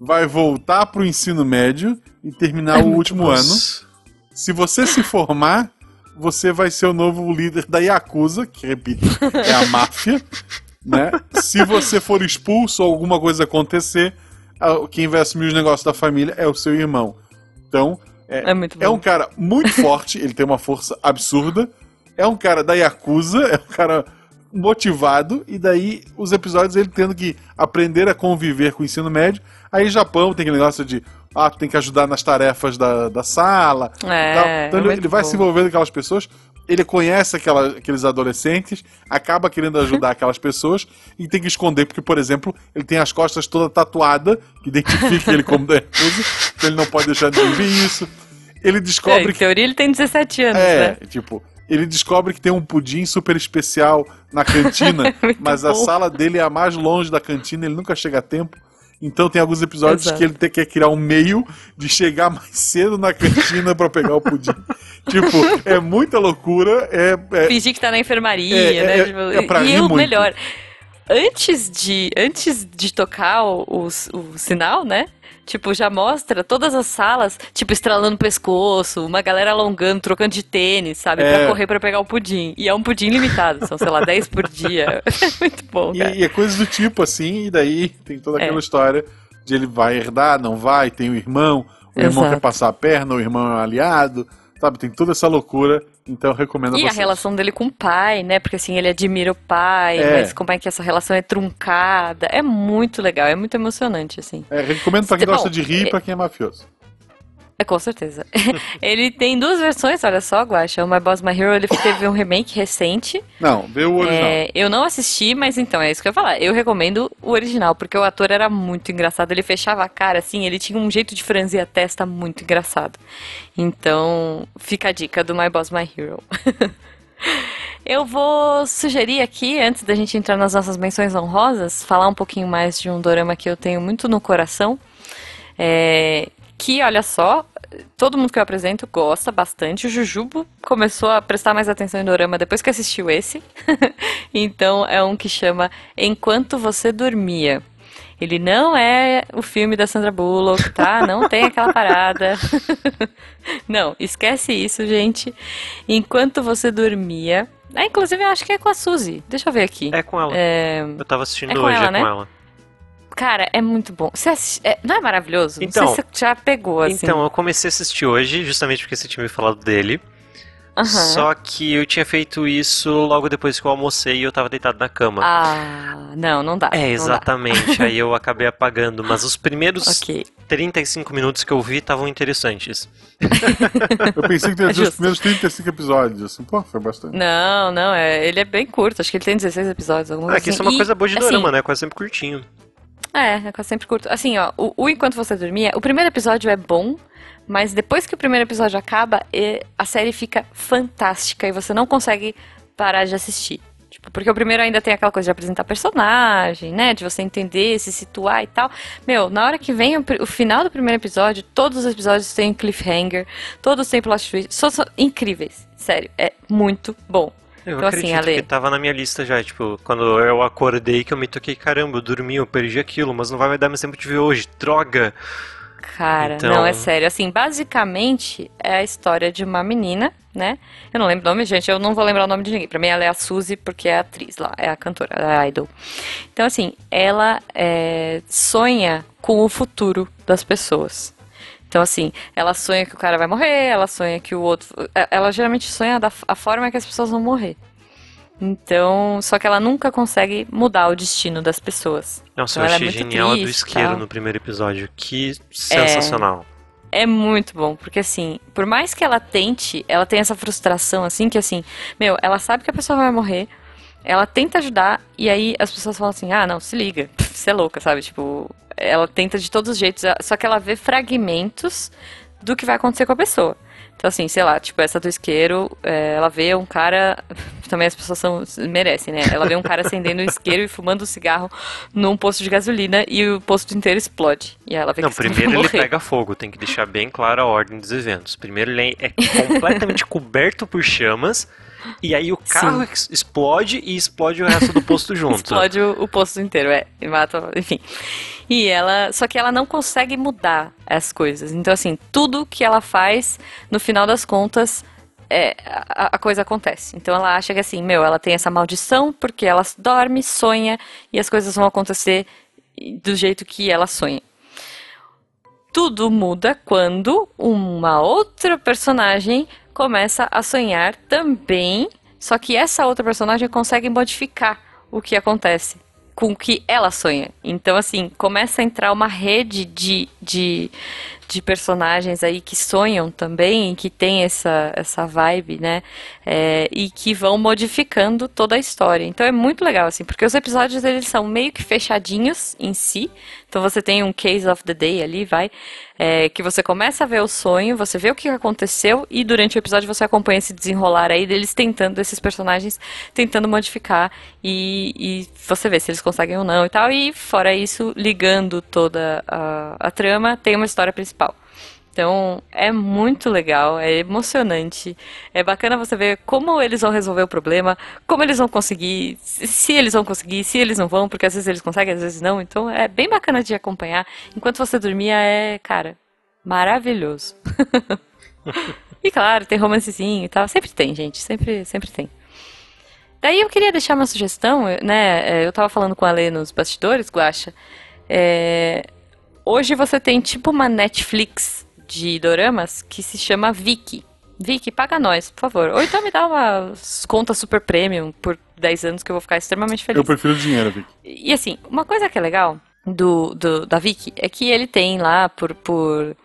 vai voltar pro ensino médio e terminar o último ano. Se você se formar, você vai ser o novo líder da Yakuza, que repito, é a máfia, né? Se você for expulso ou alguma coisa acontecer, quem vai assumir os negócios da família é o seu irmão. Então, É bom. é um cara muito forte, ele tem uma força absurda. É um cara da Yakuza, é um cara motivado, e daí os episódios ele tendo que aprender a conviver com o ensino médio. Aí Japão tem aquele negócio de, ah, tem que ajudar nas tarefas da, da sala. É, é Então ele, ele vai bom. se envolvendo com aquelas pessoas, ele conhece aquela- aqueles adolescentes, acaba querendo ajudar aquelas pessoas e tem que esconder, porque, por exemplo, ele tem as costas toda tatuada, que identifica ele como da Yakuza, então ele não pode deixar de ver isso. Ele É, descobre em que. teoria ele tem 17 anos, É, né? tipo, ele descobre que tem um pudim super especial na cantina, Muito mas a bom. sala dele é a mais longe da cantina, ele nunca chega a tempo. Então tem alguns episódios Exato. que ele tem que criar um meio de chegar mais cedo na cantina pra pegar o pudim. tipo, é muita loucura, é, é- Fingir que tá na enfermaria, É, né? é- Tipo, é pra e o melhor, antes de, antes de tocar o, o, o sinal, né? Tipo, já mostra todas as salas, tipo, estralando o pescoço, uma galera alongando, trocando de tênis, sabe? É. Pra correr pra pegar o pudim. E é um pudim limitado, são, sei lá, 10 por dia. É muito bom, cara. e, e é coisa do tipo assim, e daí tem toda aquela É. história de ele vai herdar, não vai, tem o irmão, o irmão Exato. quer passar a perna, o irmão é um aliado, sabe? Tem toda essa loucura, então eu recomendo E a vocês. relação dele com o pai, né? Porque assim, ele admira o pai, É. mas como é que essa relação é truncada. É muito legal, é muito emocionante, assim. É, recomendo pra quem Bom, gosta de rir e é- pra quem é mafioso. É, com certeza. ele tem duas versões, olha só, Guacha. O My Boss My Hero, ele teve um remake recente. Não, vê o original. É, eu não assisti, mas então, é isso que eu ia falar. Eu recomendo o original, porque o ator era muito engraçado. Ele fechava a cara, assim, ele tinha um jeito de franzir a testa muito engraçado. Então, fica a dica do My Boss My Hero. Eu vou sugerir aqui, antes da gente entrar nas nossas menções honrosas, falar um pouquinho mais de um dorama que eu tenho muito no coração. É, que, olha só, todo mundo que eu apresento gosta bastante. O Jujubo começou a prestar mais atenção em dorama depois que assistiu esse. então é um que chama Enquanto Você Dormia. Ele não é o filme da Sandra Bullock, tá? Não tem aquela parada. não, esquece isso, gente. Enquanto você dormia. Ah, inclusive eu acho que é com a Suzy. Deixa eu ver aqui. É com ela. É, Eu tava assistindo É hoje, ela, é né? com ela. Cara, é muito bom. Você é, não é maravilhoso? Então- não sei se você já pegou, assim. Então, eu comecei a assistir hoje, justamente porque você tinha me falado dele. Aham. Só que eu tinha feito isso logo depois que eu almocei e eu tava deitado na cama. Ah, não, não dá. É, não dá. exatamente. Aí eu acabei apagando. Mas os primeiros Ok. 35 minutos que eu vi estavam interessantes. Eu pensei que teria É sido os justo. primeiros 35 episódios. Assim, pô, foi bastante. Não, não, é, ele é bem curto. Acho que ele tem 16 episódios, alguma É coisa que isso é assim. uma E, coisa boa de assim, dorama, né? Quase sempre curtinho. É, é quase sempre curto. Assim, ó, o, o Enquanto Você Dormia, o primeiro episódio é bom, mas depois que o primeiro episódio acaba, a série fica fantástica e você não consegue parar de assistir. Tipo, porque o primeiro ainda tem aquela coisa de apresentar personagem, né? De você entender, se situar e tal. Meu, na hora que vem o, o final do primeiro episódio, todos os episódios têm cliffhanger, todos têm plot twist. São, são incríveis. Sério, é muito bom. Eu Então, assim, acredito Ale- que tava na minha lista já, tipo, quando eu acordei que eu me toquei, caramba, eu dormi, eu perdi aquilo, mas não vai dar mais tempo de ver hoje, droga! Cara, Então- não, é sério. Assim, basicamente é a história de uma menina, né? Eu não lembro o nome, gente, eu não vou lembrar o nome de ninguém. Pra mim ela é a Suzy, porque é a atriz lá, é a cantora, é a idol. Então, assim, ela é, sonha com o futuro das pessoas. Então, assim, ela sonha que o cara vai morrer, ela sonha que o outro. é, Ela geralmente sonha da a forma que as pessoas vão morrer. Então, só que ela nunca consegue mudar o destino das pessoas. Nossa, Então eu é achei muito genial do triste e isqueiro tal. no primeiro episódio. Que sensacional. É muito bom, porque assim, por mais que ela tente, ela tem essa frustração, assim, que assim, meu, ela sabe que a pessoa vai morrer, ela tenta ajudar, e aí as pessoas falam assim, ah, não, se liga, você é louca, sabe? Tipo, ela tenta de todos os jeitos, só que ela vê fragmentos do que vai acontecer com a pessoa. Então, assim, sei lá, tipo, essa do isqueiro, é, ela vê um cara. Também as pessoas são, merecem, né? Ela vê um cara acendendo um isqueiro e fumando um cigarro num posto de gasolina e o posto inteiro explode. E ela vê Não, que primeiro ele morrer. pega fogo, tem que deixar bem clara a ordem dos eventos. Primeiro ele é completamente coberto por chamas, e aí o carro ex- explode e explode o resto do posto junto. Explode o, o posto inteiro, é. E mata, enfim. E ela. Só que ela não consegue mudar as coisas. Então, assim, tudo que ela faz, no final das contas, é, a, a coisa acontece. Então ela acha que assim, meu, ela tem essa maldição porque ela dorme, sonha e as coisas vão acontecer do jeito que ela sonha. Tudo muda quando uma outra personagem começa a sonhar também, só que essa outra personagem consegue modificar o que acontece com o que ela sonha. Então, assim, começa a entrar uma rede de, de, de personagens aí que sonham também, que tem essa, essa vibe, né? É, e que vão modificando toda a história. Então é muito legal, assim, porque os episódios eles são meio que fechadinhos em si. Então você tem um case of the day ali, vai, é, que você começa a ver o sonho, você vê o que aconteceu e durante o episódio você acompanha esse desenrolar aí deles tentando, esses personagens tentando modificar e, e você vê se eles conseguem ou não e tal. E fora isso, ligando toda a, a trama, tem uma história principal. Então é muito legal, é emocionante, é bacana você ver como eles vão resolver o problema, como eles vão conseguir, se eles vão conseguir, se eles não vão, porque às vezes eles conseguem, às vezes não. Então é bem bacana de acompanhar. Enquanto você dormia é, cara, maravilhoso. e claro, tem romancezinho e tal, sempre tem, gente, sempre, sempre tem. Daí eu queria deixar uma sugestão, né? é, Eu tava falando com a Lê nos bastidores, Guaxa. É, hoje você tem tipo uma Netflix de doramas que se chama Viki. Viki, paga nós, por favor. Ou então me dá uma conta super premium por 10 anos que eu vou ficar extremamente feliz. Eu prefiro dinheiro, Vic. E assim, uma coisa que é legal do, do da Viki é que ele tem lá por, por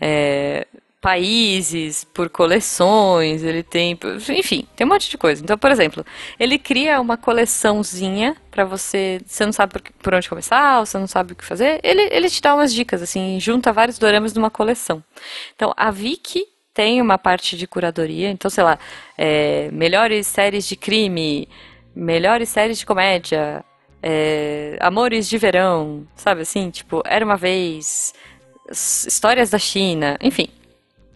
é, países, por coleções, ele tem, enfim, tem um monte de coisa. Então, por exemplo, ele cria uma coleçãozinha pra você, você não sabe por, onde começar, ou você não sabe o que fazer, ele, ele te dá umas dicas, assim, junta vários doramas numa coleção. Então, a Viki tem uma parte de curadoria, então, sei lá, é, melhores séries de crime, melhores séries de comédia, é, amores de verão, sabe assim? Tipo, era uma vez, histórias da China, enfim.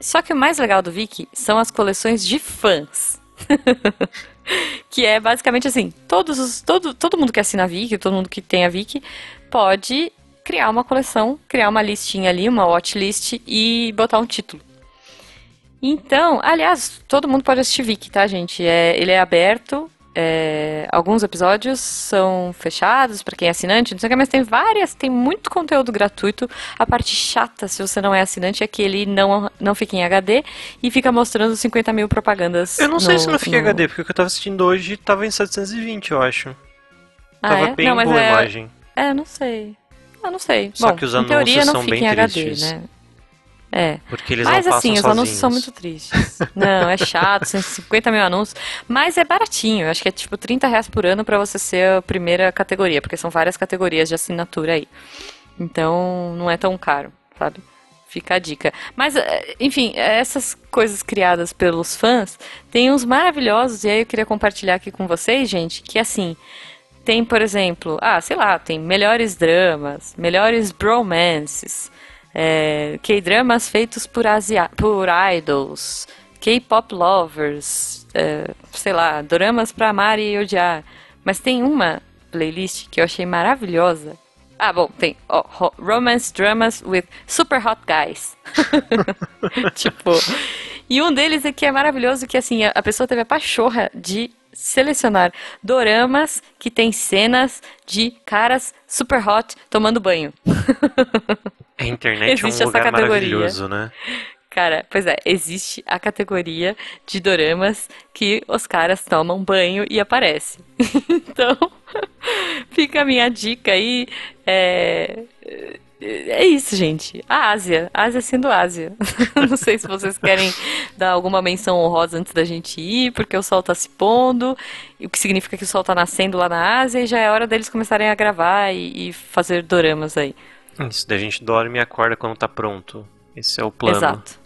Só que o mais legal do Viki são as coleções de fãs. que é basicamente assim, todos os, todo, todo mundo que assina a Viki, todo mundo que tem a Viki, pode criar uma coleção, criar uma listinha ali, uma watchlist e botar um título. Então, aliás, todo mundo pode assistir Viki, tá, gente? É, ele é aberto. É, alguns episódios são fechados para quem é assinante, não sei o que, mas tem várias, tem muito conteúdo gratuito. A parte chata, se você não é assinante, é que ele não, não fica em HD e fica mostrando 50 mil propagandas. Eu não sei no- se não fica no- HD, porque o que eu tava assistindo hoje tava em 720, eu acho. Ah, Tava é? bem não, boa é, imagem. É, não sei. Eu não sei. Só Bom, que os em teoria anúncios não são bem em HD, tristes. né? É. Porque eles Mas não assim, os anúncios são sozinhos. muito tristes. Não, é chato, 150 mil anúncios. Mas é baratinho, acho que é tipo 30 reais por ano pra você ser a primeira categoria, porque são várias categorias de assinatura aí. Então não é tão caro, sabe? Fica a dica. Mas, eh, enfim, essas coisas criadas pelos fãs, tem uns maravilhosos, e aí eu queria compartilhar aqui com vocês, gente, que assim. Tem, por exemplo, ah, sei lá, tem melhores dramas, melhores bromances, é, K-dramas feitos por, asia por idols, K-pop lovers, é, sei lá, doramas pra amar e odiar. Mas tem uma playlist que eu achei maravilhosa. Ah, bom, tem Romance Dramas with Super Hot Guys. tipo, e um deles aqui é maravilhoso que assim, a pessoa teve a pachorra de selecionar doramas que tem cenas de caras super hot tomando banho. A internet Existe é essa um lugar categoria. maravilhoso, né? Cara, pois é, existe a categoria de doramas que os caras tomam banho e aparece. Então, fica a minha dica aí. É, é isso, gente. A Ásia. Ásia sendo Ásia. Não sei se vocês querem dar alguma menção honrosa antes da gente ir, porque o sol tá se pondo, o que significa que o sol tá nascendo lá na Ásia e já é hora deles começarem a gravar e, e fazer doramas aí. Isso, daí a gente dorme e acorda quando tá pronto. Esse é o plano. Exato.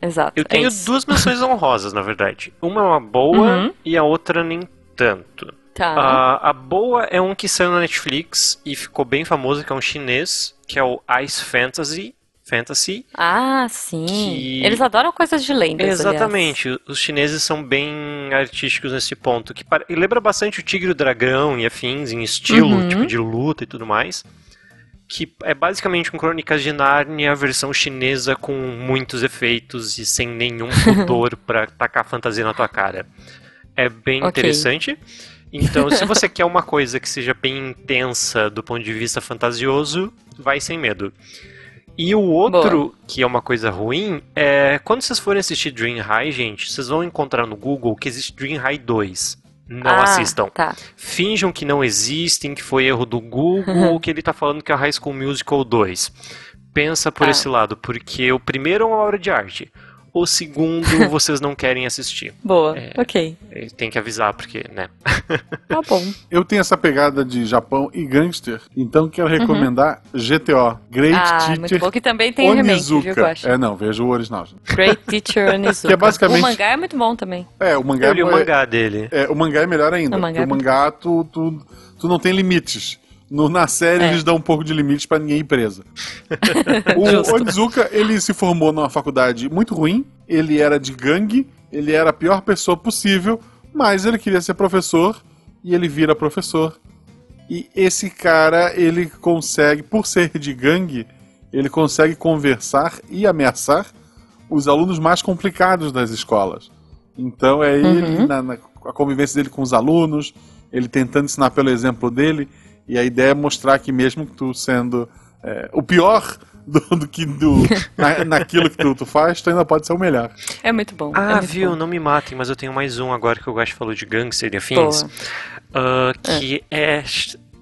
Exato. Eu é tenho isso. duas menções honrosas, na verdade. Uma é uma boa Uhum. e a outra nem tanto. Tá. A, a boa é um que saiu na Netflix e ficou bem famoso, que é um chinês, que é o Ice Fantasy. Fantasy. Ah, sim. que- Eles adoram coisas de lendas, aliás. Exatamente, os chineses são bem artísticos nesse ponto. Que e lembra bastante o Tigre e o Dragão e afins, em estilo, Uhum. tipo de luta e tudo mais. Que é basicamente um Crônicas de Nárnia, versão chinesa com muitos efeitos e sem nenhum pudor pra tacar fantasia na tua cara. É bem Ok. interessante. Então, se você quer uma coisa que seja bem intensa do ponto de vista fantasioso, vai sem medo. E o outro, que é uma coisa ruim, é quando vocês forem assistir Dream High, gente, vocês vão encontrar no Google que existe Dream High 2. Não ah, assistam. Tá. Finjam que não existem, que foi erro do Google, ou que ele tá falando que é High School Musical 2. Pensa por Tá. esse lado, porque o primeiro é uma obra de arte. O segundo vocês não querem assistir. Boa. É. Ok. Eh, Tem que avisar, porque, né? Tá bom. Eu tenho essa pegada de Japão e gangster, então quero recomendar GTO, Great Uhum. ah, muito Teacher bom. Que também tem remake, viu, Onizuka. É, não, vejo o original. Great Teacher Onizuka. Que é basicamente- O mangá é muito bom também. É, o mangá Eu li o é- mangá dele. É, o mangá é melhor ainda. O mangá porque é o mangá, tu, tu, tu não tem limites. No, na série É. eles dão um pouco de limites pra ninguém ir preso. o. Onizuka, ele se formou numa faculdade muito ruim, ele era de gangue, ele era a pior pessoa possível, mas ele queria ser professor e ele vira professor. E esse cara, ele consegue, por ser de gangue, ele consegue conversar e ameaçar os alunos mais complicados das escolas. Então é ele, na, na- a convivência dele com os alunos, ele tentando ensinar pelo exemplo dele, e a ideia é mostrar que mesmo que tu sendo é, o pior do, do que do, na, naquilo que tu, tu faz, tu ainda pode ser o melhor. É muito bom. é Ah, muito viu? bom. Não me matem, mas eu tenho mais um agora que eu gosto falou de gangster e afins. Ah, que é.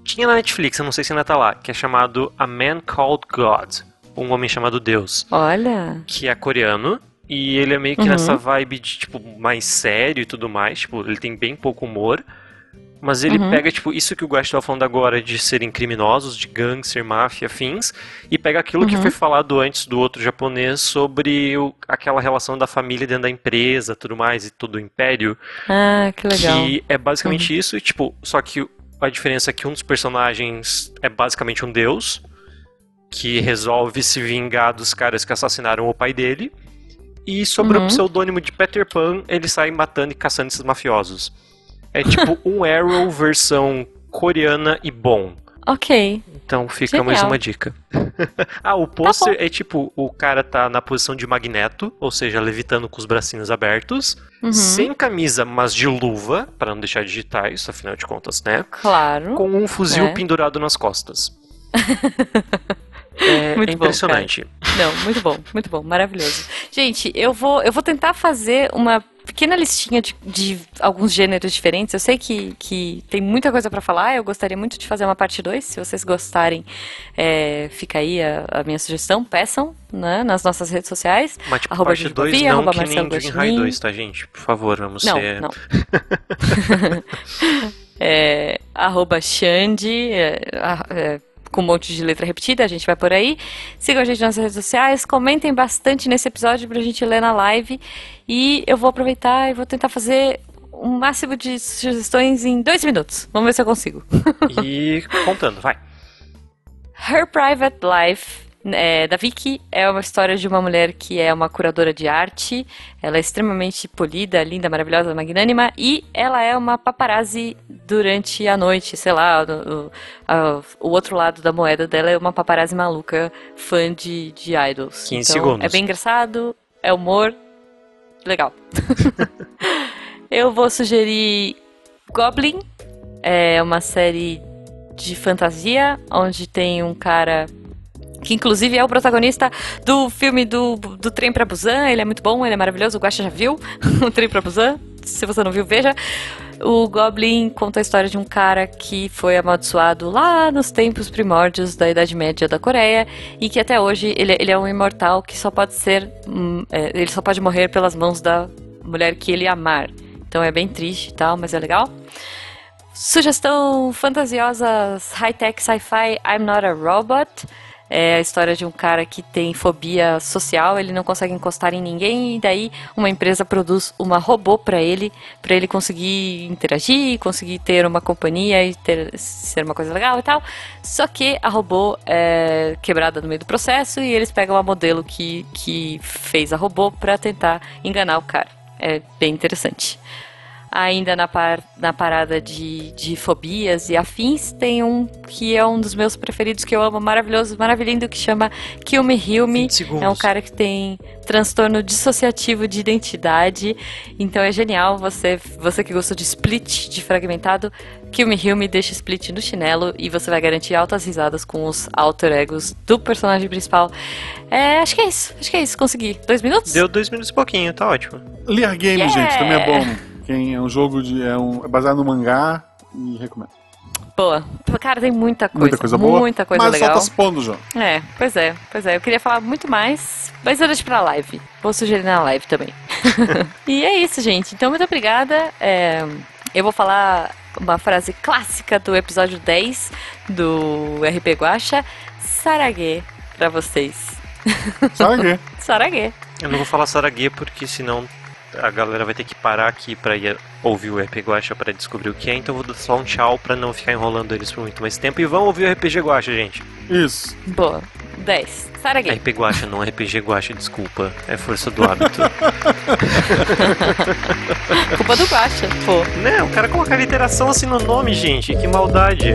Tinha na Netflix, eu não sei se ainda tá lá, que é chamado A Man Called God. Um homem chamado Deus. Olha. Que é coreano. E ele é meio que Uhum. nessa vibe de, tipo, mais sério e tudo mais. Tipo, ele tem bem pouco humor. Mas ele Uhum. pega, tipo, isso que o Guax estava falando agora de serem criminosos, de gangster, máfia, afins, e pega aquilo que Uhum. foi falado antes do outro japonês sobre o- aquela relação da família dentro da empresa, tudo mais, e todo o império, Ah, que legal. que é basicamente isso, e, tipo, só que a diferença é que um dos personagens é basicamente um deus, que resolve se vingar dos caras que assassinaram o pai dele, e sobre Uhum. o pseudônimo de Peter Pan, ele sai matando e caçando esses mafiosos. É tipo um Arrow versão coreana e bom. Ok. Então fica mais Genial. uma dica. ah, o pôster é tipo, o cara tá na posição de magneto, ou seja, levitando com os bracinhos abertos, Uhum. sem camisa, mas de luva, para não deixar digitar isso, afinal de contas, né? Claro. Com um fuzil É. pendurado nas costas. É, Muito é bom, impressionante. Não, muito bom, muito bom, maravilhoso. Gente, eu vou, eu vou tentar fazer uma pequena listinha de, de alguns gêneros diferentes. Eu sei que, que tem muita coisa pra falar, eu gostaria muito de fazer uma parte 2. Se vocês gostarem, é, fica aí a, a minha sugestão, peçam né, nas nossas redes sociais. Mas tipo, Arroba parte Júlio 2 Bobia, não arroba que nem Dream High Guaxinim. 2, tá, gente? Por favor, vamos Não, ser... não. é, arroba Xande, é, é, com um monte de letra repetida, a gente vai por aí. Sigam a gente nas redes sociais, comentem bastante nesse episódio pra gente ler na live. E eu vou aproveitar e vou tentar fazer o máximo de sugestões em dois minutos. Vamos ver se eu consigo. E contando, vai. Her Private Life, é, da Vicky, é uma história de uma mulher que é uma curadora de arte. Ela é extremamente polida, linda, maravilhosa, magnânima. E ela é uma paparazzi durante a noite, sei lá. O, a- o outro lado da moeda dela é uma paparazzi maluca, fã de, de idols. 15 então, segundos. É bem engraçado, é humor, legal. Eu vou sugerir Goblin, é uma série de fantasia, onde tem um cara que inclusive é o protagonista do filme do, do Trem pra Busan. Ele é muito bom, ele é maravilhoso. O Guaxa já viu o Trem pra Busan. Se você não viu, veja. O Goblin conta a história de um cara que foi amaldiçoado lá nos tempos primórdios da Idade Média da Coreia e que até hoje ele, ele é um imortal que só pode ser. hum, é, ele só pode morrer pelas mãos da mulher que ele amar. Então é bem triste e tal, mas é legal. Sugestão fantasiosa high-tech sci-fi I'm Not a Robot. É a história de um cara que tem fobia social, ele não consegue encostar em ninguém e daí uma empresa produz uma robô para ele, para ele conseguir interagir, conseguir ter uma companhia e ter ser uma coisa legal e tal. Só que a robô é quebrada no meio do processo e eles pegam a modelo que, que fez a robô para tentar enganar o cara. É bem interessante. Ainda na, par- na parada de, de fobias e afins, tem um que é um dos meus preferidos, que eu amo, maravilhoso, maravilhoso, que chama Kill Me Heal Me. 20 segundos. É um cara que tem transtorno dissociativo de identidade. Então é genial. Você, você que gostou de split, de fragmentado, Kill Me Heal Me deixa split no chinelo e você vai garantir altas risadas com os alter egos do personagem principal. É, acho que é isso. Acho que é isso. Consegui. Dois minutos? Deu dois minutos e pouquinho, tá ótimo. Lear Game, Yeah! gente, também é bom. Quem é um jogo de. É, um, é baseado no mangá e recomendo. Boa. Cara, tem muita coisa. Muita coisa boa. Muita coisa mas legal. só tá se pondo, João. É, pois é, pois é. Eu queria falar muito mais, mas eu deixo pra live. Vou sugerir na live também. e é isso, gente. Então, muito obrigada. É, eu vou falar uma frase clássica do episódio 10 do RP Guacha. Sarague pra vocês. Quê? Sarague. Eu não vou falar Sarague porque senão a galera vai ter que parar aqui pra ir ouvir o RPG Guacha pra descobrir o que é, então eu vou dar só um tchau pra não ficar enrolando eles por muito mais tempo. E vão ouvir o RPG Guacha, gente. Isso. Boa. 10. Sarague. RPG Guacha, não RPG Guacha, desculpa. É força do hábito. Culpa do Guacha, pô. né, o cara coloca literação assim no nome, gente. Que maldade.